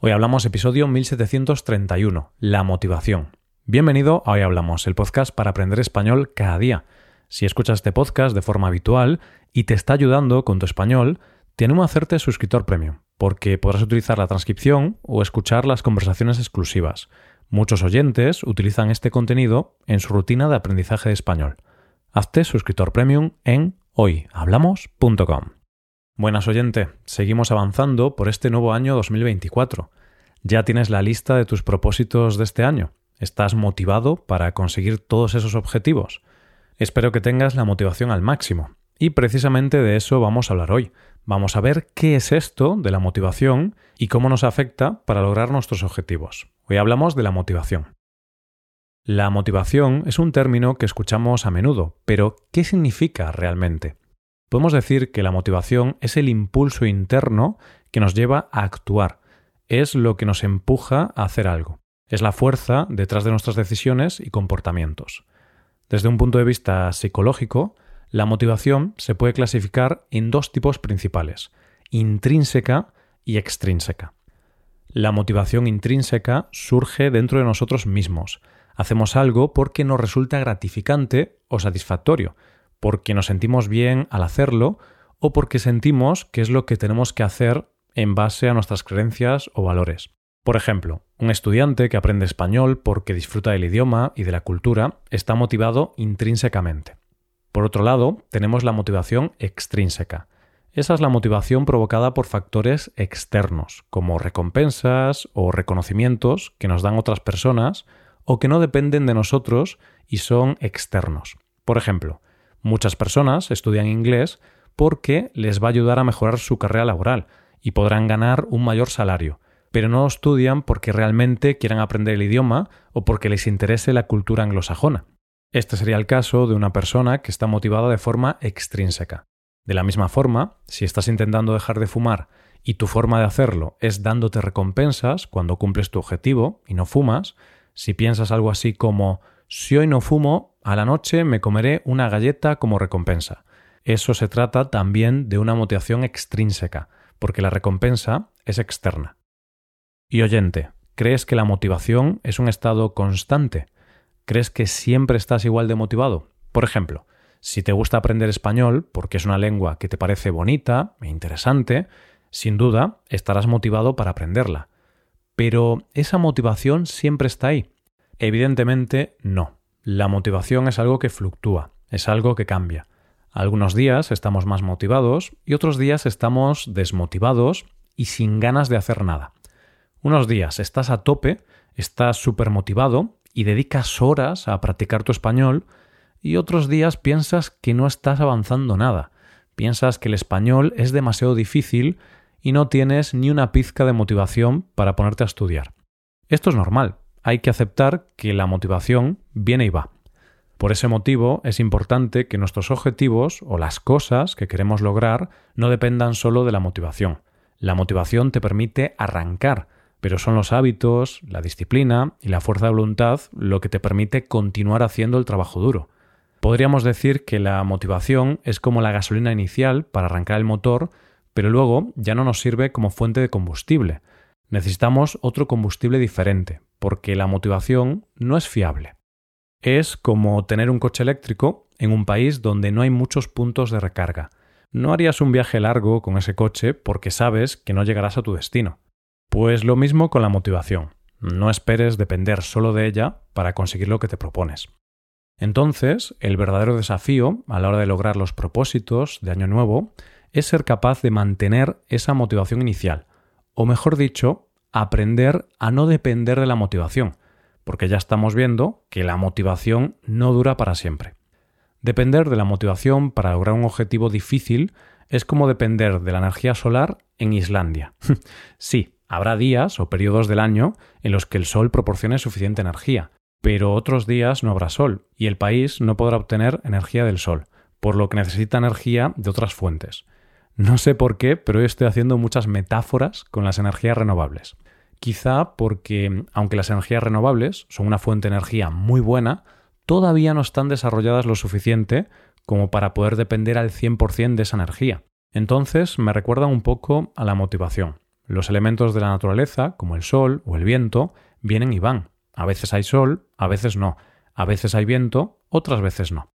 Hoy hablamos episodio 1731, la motivación. Bienvenido a Hoy Hablamos, el podcast para aprender español cada día. Si escuchas este podcast de forma habitual y te está ayudando con tu español, te animo a hacerte suscriptor premium, porque podrás utilizar la transcripción o escuchar las conversaciones exclusivas. Muchos oyentes utilizan este contenido en su rutina de aprendizaje de español. Hazte suscriptor premium en hoyhablamos.com. Buenas oyente, seguimos avanzando por este nuevo año 2024. ¿Ya tienes la lista de tus propósitos de este año? ¿Estás motivado para conseguir todos esos objetivos? Espero que tengas la motivación al máximo. Y precisamente de eso vamos a hablar hoy. Vamos a ver qué es esto de la motivación y cómo nos afecta para lograr nuestros objetivos. Hoy hablamos de la motivación. La motivación es un término que escuchamos a menudo, pero ¿qué significa realmente? Podemos decir que la motivación es el impulso interno que nos lleva a actuar, es lo que nos empuja a hacer algo, es la fuerza detrás de nuestras decisiones y comportamientos. Desde un punto de vista psicológico, la motivación se puede clasificar en dos tipos principales, intrínseca y extrínseca. La motivación intrínseca surge dentro de nosotros mismos. Hacemos algo porque nos resulta gratificante o satisfactorio, porque nos sentimos bien al hacerlo o porque sentimos que es lo que tenemos que hacer en base a nuestras creencias o valores. Por ejemplo, un estudiante que aprende español porque disfruta del idioma y de la cultura está motivado intrínsecamente. Por otro lado, tenemos la motivación extrínseca. Esa es la motivación provocada por factores externos, como recompensas o reconocimientos que nos dan otras personas o que no dependen de nosotros y son externos. Por ejemplo, Muchas personas estudian inglés porque les va a ayudar a mejorar su carrera laboral y podrán ganar un mayor salario, pero no estudian porque realmente quieran aprender el idioma o porque les interese la cultura anglosajona. Este sería el caso de una persona que está motivada de forma extrínseca. De la misma forma, si estás intentando dejar de fumar y tu forma de hacerlo es dándote recompensas cuando cumples tu objetivo y no fumas, si piensas algo así como si hoy no fumo, a la noche me comeré una galleta como recompensa. Eso se trata también de una motivación extrínseca, porque la recompensa es externa. Y oyente, ¿crees que la motivación es un estado constante? ¿Crees que siempre estás igual de motivado? Por ejemplo, si te gusta aprender español porque es una lengua que te parece bonita e interesante, sin duda estarás motivado para aprenderla. Pero esa motivación siempre está ahí. Evidentemente no. La motivación es algo que fluctúa, es algo que cambia. Algunos días estamos más motivados y otros días estamos desmotivados y sin ganas de hacer nada. Unos días estás a tope, estás súper motivado y dedicas horas a practicar tu español y otros días piensas que no estás avanzando nada. Piensas que el español es demasiado difícil y no tienes ni una pizca de motivación para ponerte a estudiar. Esto es normal, hay que aceptar que la motivación viene y va. Por ese motivo es importante que nuestros objetivos o las cosas que queremos lograr no dependan solo de la motivación. La motivación te permite arrancar, pero son los hábitos, la disciplina y la fuerza de voluntad lo que te permite continuar haciendo el trabajo duro. Podríamos decir que la motivación es como la gasolina inicial para arrancar el motor, pero luego ya no nos sirve como fuente de combustible. Necesitamos otro combustible diferente, porque la motivación no es fiable. Es como tener un coche eléctrico en un país donde no hay muchos puntos de recarga. No harías un viaje largo con ese coche porque sabes que no llegarás a tu destino. Pues lo mismo con la motivación. No esperes depender solo de ella para conseguir lo que te propones. Entonces, el verdadero desafío a la hora de lograr los propósitos de Año Nuevo es ser capaz de mantener esa motivación inicial, o mejor dicho, aprender a no depender de la motivación, porque ya estamos viendo que la motivación no dura para siempre. Depender de la motivación para lograr un objetivo difícil es como depender de la energía solar en Islandia. sí, habrá días o periodos del año en los que el sol proporcione suficiente energía, pero otros días no habrá sol y el país no podrá obtener energía del sol, por lo que necesita energía de otras fuentes. No sé por qué, pero hoy estoy haciendo muchas metáforas con las energías renovables. Quizá porque, aunque las energías renovables son una fuente de energía muy buena, todavía no están desarrolladas lo suficiente como para poder depender al 100% de esa energía. Entonces me recuerda un poco a la motivación. los elementos de la naturaleza, como el sol o el viento, vienen y van. A veces hay sol, a veces no. A veces hay viento, otras veces no.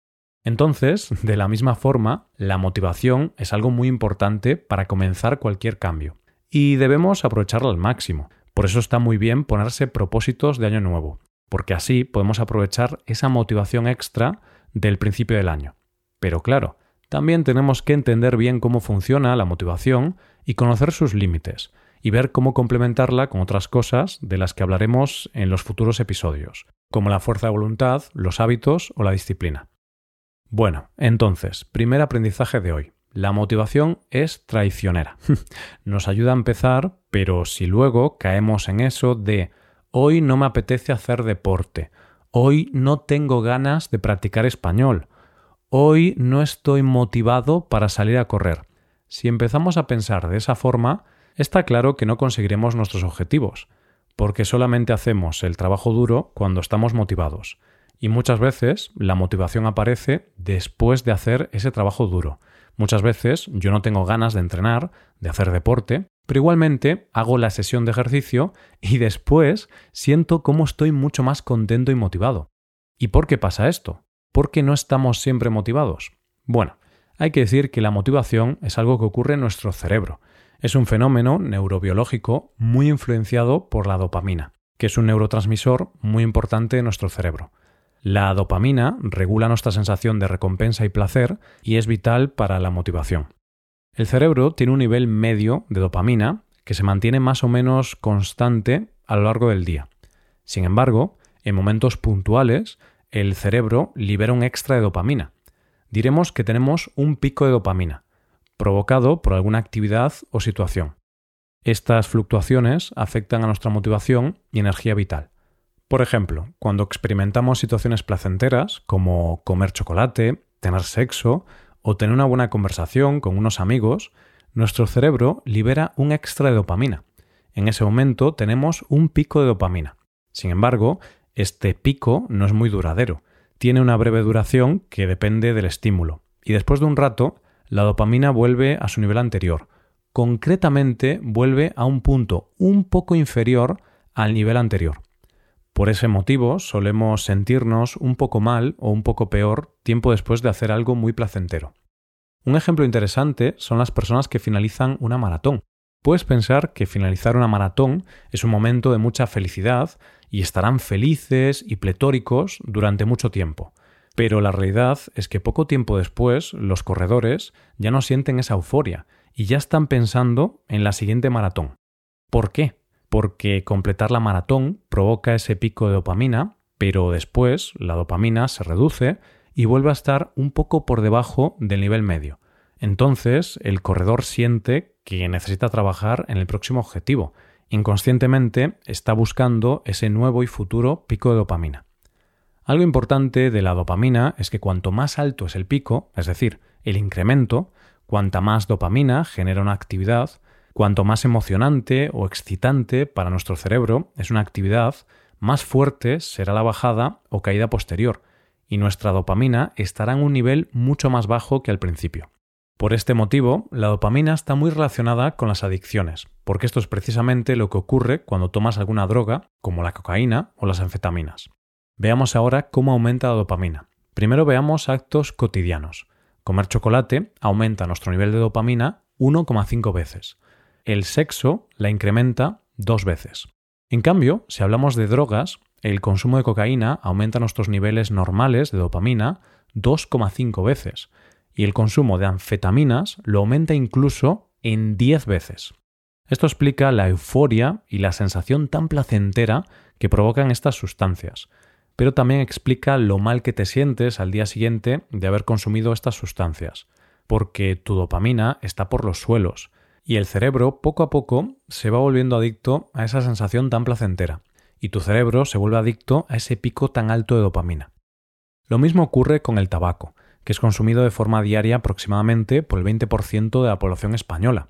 Entonces, de la misma forma, la motivación es algo muy importante para comenzar cualquier cambio. Y debemos aprovecharla al máximo. Por eso está muy bien ponerse propósitos de año nuevo, porque así podemos aprovechar esa motivación extra del principio del año. Pero claro, también tenemos que entender bien cómo funciona la motivación y conocer sus límites, y ver cómo complementarla con otras cosas de las que hablaremos en los futuros episodios, como la fuerza de voluntad, los hábitos o la disciplina. Bueno, entonces, primer aprendizaje de hoy. La motivación es traicionera. Nos ayuda a empezar, pero si luego caemos en eso de hoy no me apetece hacer deporte, hoy no tengo ganas de practicar español, hoy no estoy motivado para salir a correr. Si empezamos a pensar de esa forma, está claro que no conseguiremos nuestros objetivos, porque solamente hacemos el trabajo duro cuando estamos motivados. Y muchas veces la motivación aparece después de hacer ese trabajo duro. Muchas veces yo no tengo ganas de entrenar, de hacer deporte, pero igualmente hago la sesión de ejercicio y después siento cómo estoy mucho más contento y motivado. ¿Y por qué pasa esto? ¿Por qué no estamos siempre motivados? Bueno, hay que decir que la motivación es algo que ocurre en nuestro cerebro. Es un fenómeno neurobiológico muy influenciado por la dopamina, que es un neurotransmisor muy importante en nuestro cerebro. La dopamina regula nuestra sensación de recompensa y placer y es vital para la motivación. El cerebro tiene un nivel medio de dopamina que se mantiene más o menos constante a lo largo del día. Sin embargo, en momentos puntuales, el cerebro libera un extra de dopamina. Diremos que tenemos un pico de dopamina, provocado por alguna actividad o situación. Estas fluctuaciones afectan a nuestra motivación y energía vital. Por ejemplo, cuando experimentamos situaciones placenteras como comer chocolate, tener sexo o tener una buena conversación con unos amigos, nuestro cerebro libera un extra de dopamina. En ese momento tenemos un pico de dopamina. Sin embargo, este pico no es muy duradero. Tiene una breve duración que depende del estímulo. Y después de un rato, la dopamina vuelve a su nivel anterior. Concretamente, vuelve a un punto un poco inferior al nivel anterior. Por ese motivo solemos sentirnos un poco mal o un poco peor tiempo después de hacer algo muy placentero. Un ejemplo interesante son las personas que finalizan una maratón. Puedes pensar que finalizar una maratón es un momento de mucha felicidad y estarán felices y pletóricos durante mucho tiempo. Pero la realidad es que poco tiempo después los corredores ya no sienten esa euforia y ya están pensando en la siguiente maratón. ¿Por qué? Porque completar la maratón provoca ese pico de dopamina, pero después la dopamina se reduce y vuelve a estar un poco por debajo del nivel medio. Entonces el corredor siente que necesita trabajar en el próximo objetivo. Inconscientemente está buscando ese nuevo y futuro pico de dopamina. Algo importante de la dopamina es que cuanto más alto es el pico, es decir, el incremento, cuanta más dopamina genera una actividad, Cuanto más emocionante o excitante para nuestro cerebro es una actividad, más fuerte será la bajada o caída posterior, y nuestra dopamina estará en un nivel mucho más bajo que al principio. Por este motivo, la dopamina está muy relacionada con las adicciones, porque esto es precisamente lo que ocurre cuando tomas alguna droga, como la cocaína o las anfetaminas. Veamos ahora cómo aumenta la dopamina. Primero veamos actos cotidianos. Comer chocolate aumenta nuestro nivel de dopamina 1,5 veces el sexo la incrementa dos veces. En cambio, si hablamos de drogas, el consumo de cocaína aumenta nuestros niveles normales de dopamina 2,5 veces y el consumo de anfetaminas lo aumenta incluso en 10 veces. Esto explica la euforia y la sensación tan placentera que provocan estas sustancias, pero también explica lo mal que te sientes al día siguiente de haber consumido estas sustancias, porque tu dopamina está por los suelos y el cerebro poco a poco se va volviendo adicto a esa sensación tan placentera, y tu cerebro se vuelve adicto a ese pico tan alto de dopamina. Lo mismo ocurre con el tabaco, que es consumido de forma diaria aproximadamente por el 20% de la población española.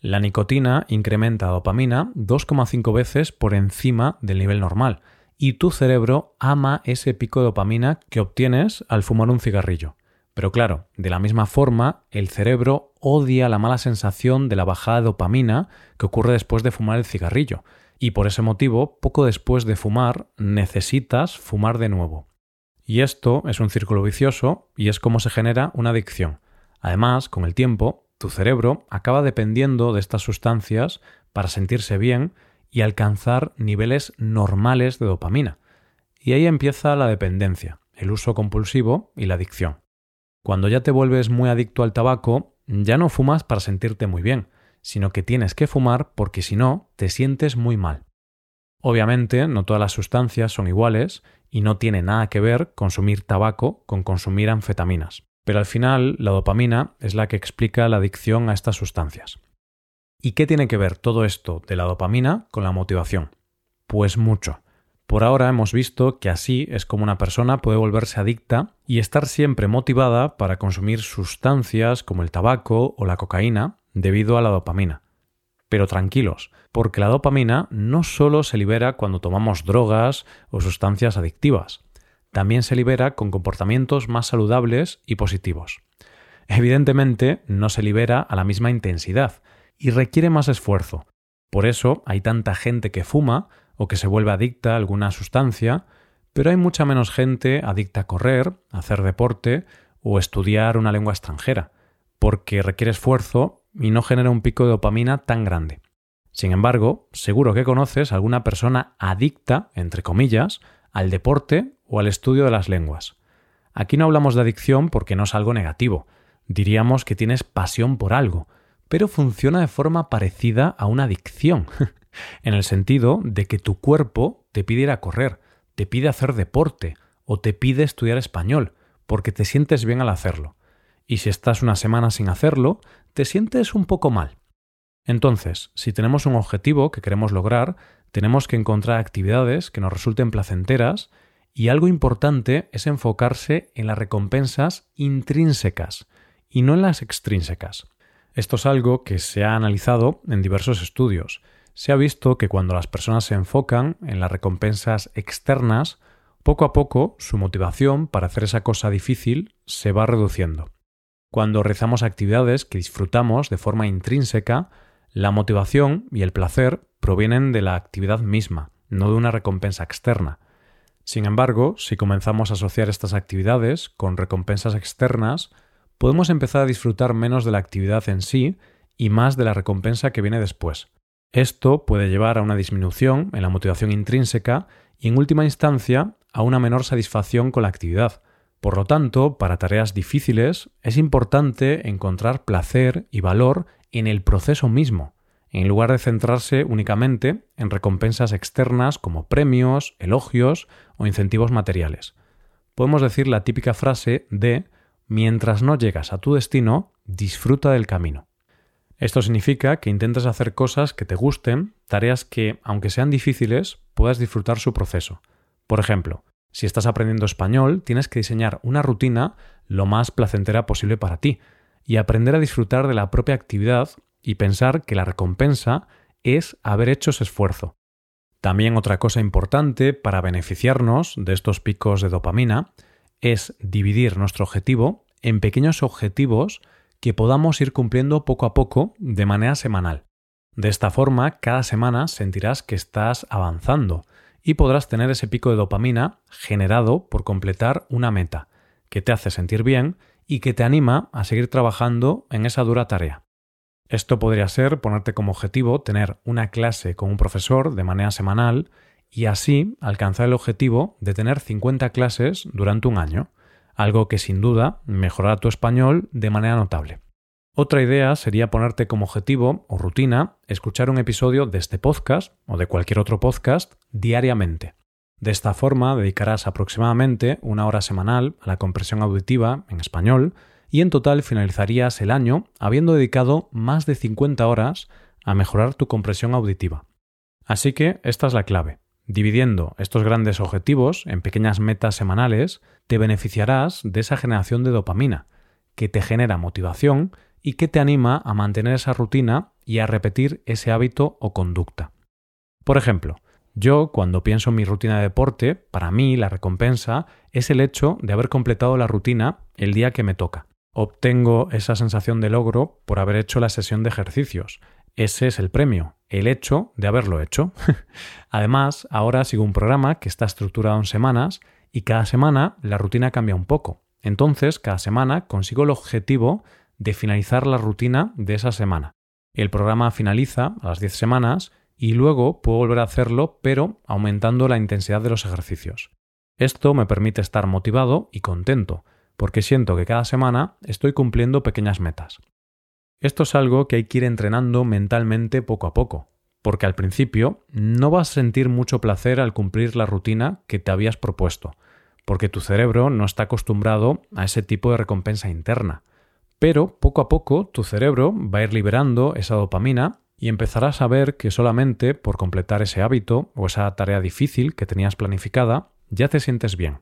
La nicotina incrementa dopamina 2,5 veces por encima del nivel normal, y tu cerebro ama ese pico de dopamina que obtienes al fumar un cigarrillo. Pero claro, de la misma forma, el cerebro odia la mala sensación de la bajada de dopamina que ocurre después de fumar el cigarrillo, y por ese motivo, poco después de fumar, necesitas fumar de nuevo. Y esto es un círculo vicioso y es como se genera una adicción. Además, con el tiempo, tu cerebro acaba dependiendo de estas sustancias para sentirse bien y alcanzar niveles normales de dopamina. Y ahí empieza la dependencia, el uso compulsivo y la adicción. Cuando ya te vuelves muy adicto al tabaco, ya no fumas para sentirte muy bien, sino que tienes que fumar porque si no, te sientes muy mal. Obviamente, no todas las sustancias son iguales y no tiene nada que ver consumir tabaco con consumir anfetaminas. Pero al final, la dopamina es la que explica la adicción a estas sustancias. ¿Y qué tiene que ver todo esto de la dopamina con la motivación? Pues mucho. Por ahora hemos visto que así es como una persona puede volverse adicta y estar siempre motivada para consumir sustancias como el tabaco o la cocaína debido a la dopamina. Pero tranquilos, porque la dopamina no solo se libera cuando tomamos drogas o sustancias adictivas, también se libera con comportamientos más saludables y positivos. Evidentemente no se libera a la misma intensidad y requiere más esfuerzo. Por eso hay tanta gente que fuma o que se vuelve adicta a alguna sustancia, pero hay mucha menos gente adicta a correr, hacer deporte o estudiar una lengua extranjera, porque requiere esfuerzo y no genera un pico de dopamina tan grande. Sin embargo, seguro que conoces a alguna persona adicta, entre comillas, al deporte o al estudio de las lenguas. Aquí no hablamos de adicción porque no es algo negativo, diríamos que tienes pasión por algo, pero funciona de forma parecida a una adicción. en el sentido de que tu cuerpo te pide ir a correr, te pide hacer deporte o te pide estudiar español, porque te sientes bien al hacerlo. Y si estás una semana sin hacerlo, te sientes un poco mal. Entonces, si tenemos un objetivo que queremos lograr, tenemos que encontrar actividades que nos resulten placenteras y algo importante es enfocarse en las recompensas intrínsecas y no en las extrínsecas. Esto es algo que se ha analizado en diversos estudios se ha visto que cuando las personas se enfocan en las recompensas externas, poco a poco su motivación para hacer esa cosa difícil se va reduciendo. Cuando realizamos actividades que disfrutamos de forma intrínseca, la motivación y el placer provienen de la actividad misma, no de una recompensa externa. Sin embargo, si comenzamos a asociar estas actividades con recompensas externas, podemos empezar a disfrutar menos de la actividad en sí y más de la recompensa que viene después. Esto puede llevar a una disminución en la motivación intrínseca y en última instancia a una menor satisfacción con la actividad. Por lo tanto, para tareas difíciles es importante encontrar placer y valor en el proceso mismo, en lugar de centrarse únicamente en recompensas externas como premios, elogios o incentivos materiales. Podemos decir la típica frase de mientras no llegas a tu destino, disfruta del camino. Esto significa que intentes hacer cosas que te gusten, tareas que, aunque sean difíciles, puedas disfrutar su proceso. Por ejemplo, si estás aprendiendo español, tienes que diseñar una rutina lo más placentera posible para ti y aprender a disfrutar de la propia actividad y pensar que la recompensa es haber hecho ese esfuerzo. También otra cosa importante para beneficiarnos de estos picos de dopamina es dividir nuestro objetivo en pequeños objetivos que podamos ir cumpliendo poco a poco de manera semanal. De esta forma, cada semana sentirás que estás avanzando y podrás tener ese pico de dopamina generado por completar una meta, que te hace sentir bien y que te anima a seguir trabajando en esa dura tarea. Esto podría ser ponerte como objetivo tener una clase con un profesor de manera semanal y así alcanzar el objetivo de tener 50 clases durante un año algo que sin duda mejorará tu español de manera notable. Otra idea sería ponerte como objetivo o rutina escuchar un episodio de este podcast o de cualquier otro podcast diariamente. De esta forma dedicarás aproximadamente una hora semanal a la compresión auditiva en español y en total finalizarías el año habiendo dedicado más de 50 horas a mejorar tu compresión auditiva. Así que esta es la clave. Dividiendo estos grandes objetivos en pequeñas metas semanales, te beneficiarás de esa generación de dopamina, que te genera motivación y que te anima a mantener esa rutina y a repetir ese hábito o conducta. Por ejemplo, Yo, cuando pienso en mi rutina de deporte, para mí la recompensa es el hecho de haber completado la rutina el día que me toca. Obtengo esa sensación de logro por haber hecho la sesión de ejercicios. Ese es el premio, el hecho de haberlo hecho. Además, ahora sigo un programa que está estructurado en semanas y cada semana la rutina cambia un poco. Entonces, cada semana consigo el objetivo de finalizar la rutina de esa semana. El programa finaliza a las 10 semanas y luego puedo volver a hacerlo, pero aumentando la intensidad de los ejercicios. Esto me permite estar motivado y contento, porque siento que cada semana estoy cumpliendo pequeñas metas. Esto es algo que hay que ir entrenando mentalmente poco a poco, porque al principio no vas a sentir mucho placer al cumplir la rutina que te habías propuesto, porque tu cerebro no está acostumbrado a ese tipo de recompensa interna. Pero poco a poco tu cerebro va a ir liberando esa dopamina y empezarás a ver que solamente por completar ese hábito o esa tarea difícil que tenías planificada, ya te sientes bien.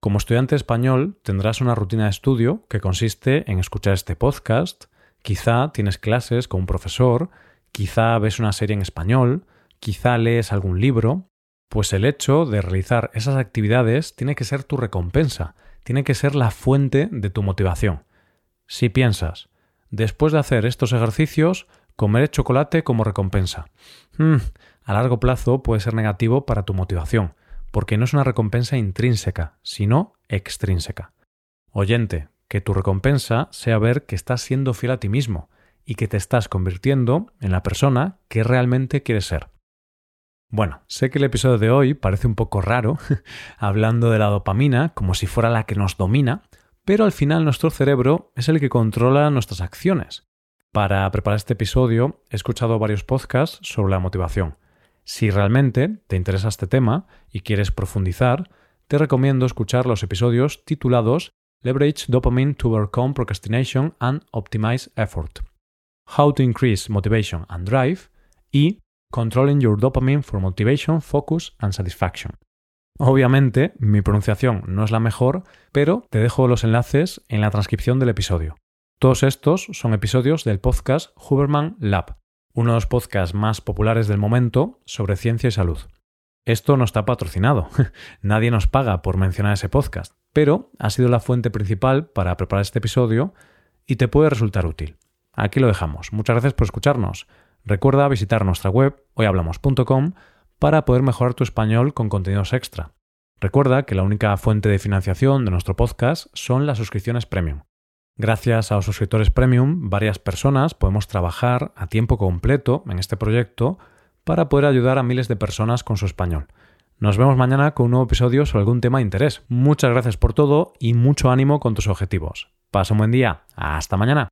Como estudiante español tendrás una rutina de estudio que consiste en escuchar este podcast, quizá tienes clases con un profesor, quizá ves una serie en español, quizá lees algún libro, pues el hecho de realizar esas actividades tiene que ser tu recompensa, tiene que ser la fuente de tu motivación. Si piensas, después de hacer estos ejercicios, Comer chocolate como recompensa. Hmm, a largo plazo puede ser negativo para tu motivación, porque no es una recompensa intrínseca, sino extrínseca. Oyente, que tu recompensa sea ver que estás siendo fiel a ti mismo y que te estás convirtiendo en la persona que realmente quieres ser. Bueno, sé que el episodio de hoy parece un poco raro, hablando de la dopamina como si fuera la que nos domina, pero al final nuestro cerebro es el que controla nuestras acciones. Para preparar este episodio he escuchado varios podcasts sobre la motivación. Si realmente te interesa este tema y quieres profundizar, te recomiendo escuchar los episodios titulados Leverage Dopamine to Overcome Procrastination and Optimize Effort, How to Increase Motivation and Drive y Controlling Your Dopamine for Motivation, Focus and Satisfaction. Obviamente, mi pronunciación no es la mejor, pero te dejo los enlaces en la transcripción del episodio. Todos estos son episodios del podcast Huberman Lab, uno de los podcasts más populares del momento sobre ciencia y salud. Esto no está patrocinado, nadie nos paga por mencionar ese podcast, pero ha sido la fuente principal para preparar este episodio y te puede resultar útil. Aquí lo dejamos. Muchas gracias por escucharnos. Recuerda visitar nuestra web hoyhablamos.com para poder mejorar tu español con contenidos extra. Recuerda que la única fuente de financiación de nuestro podcast son las suscripciones premium. Gracias a los suscriptores premium, varias personas podemos trabajar a tiempo completo en este proyecto para poder ayudar a miles de personas con su español. Nos vemos mañana con un nuevo episodio sobre algún tema de interés. Muchas gracias por todo y mucho ánimo con tus objetivos. Pasa un buen día. Hasta mañana.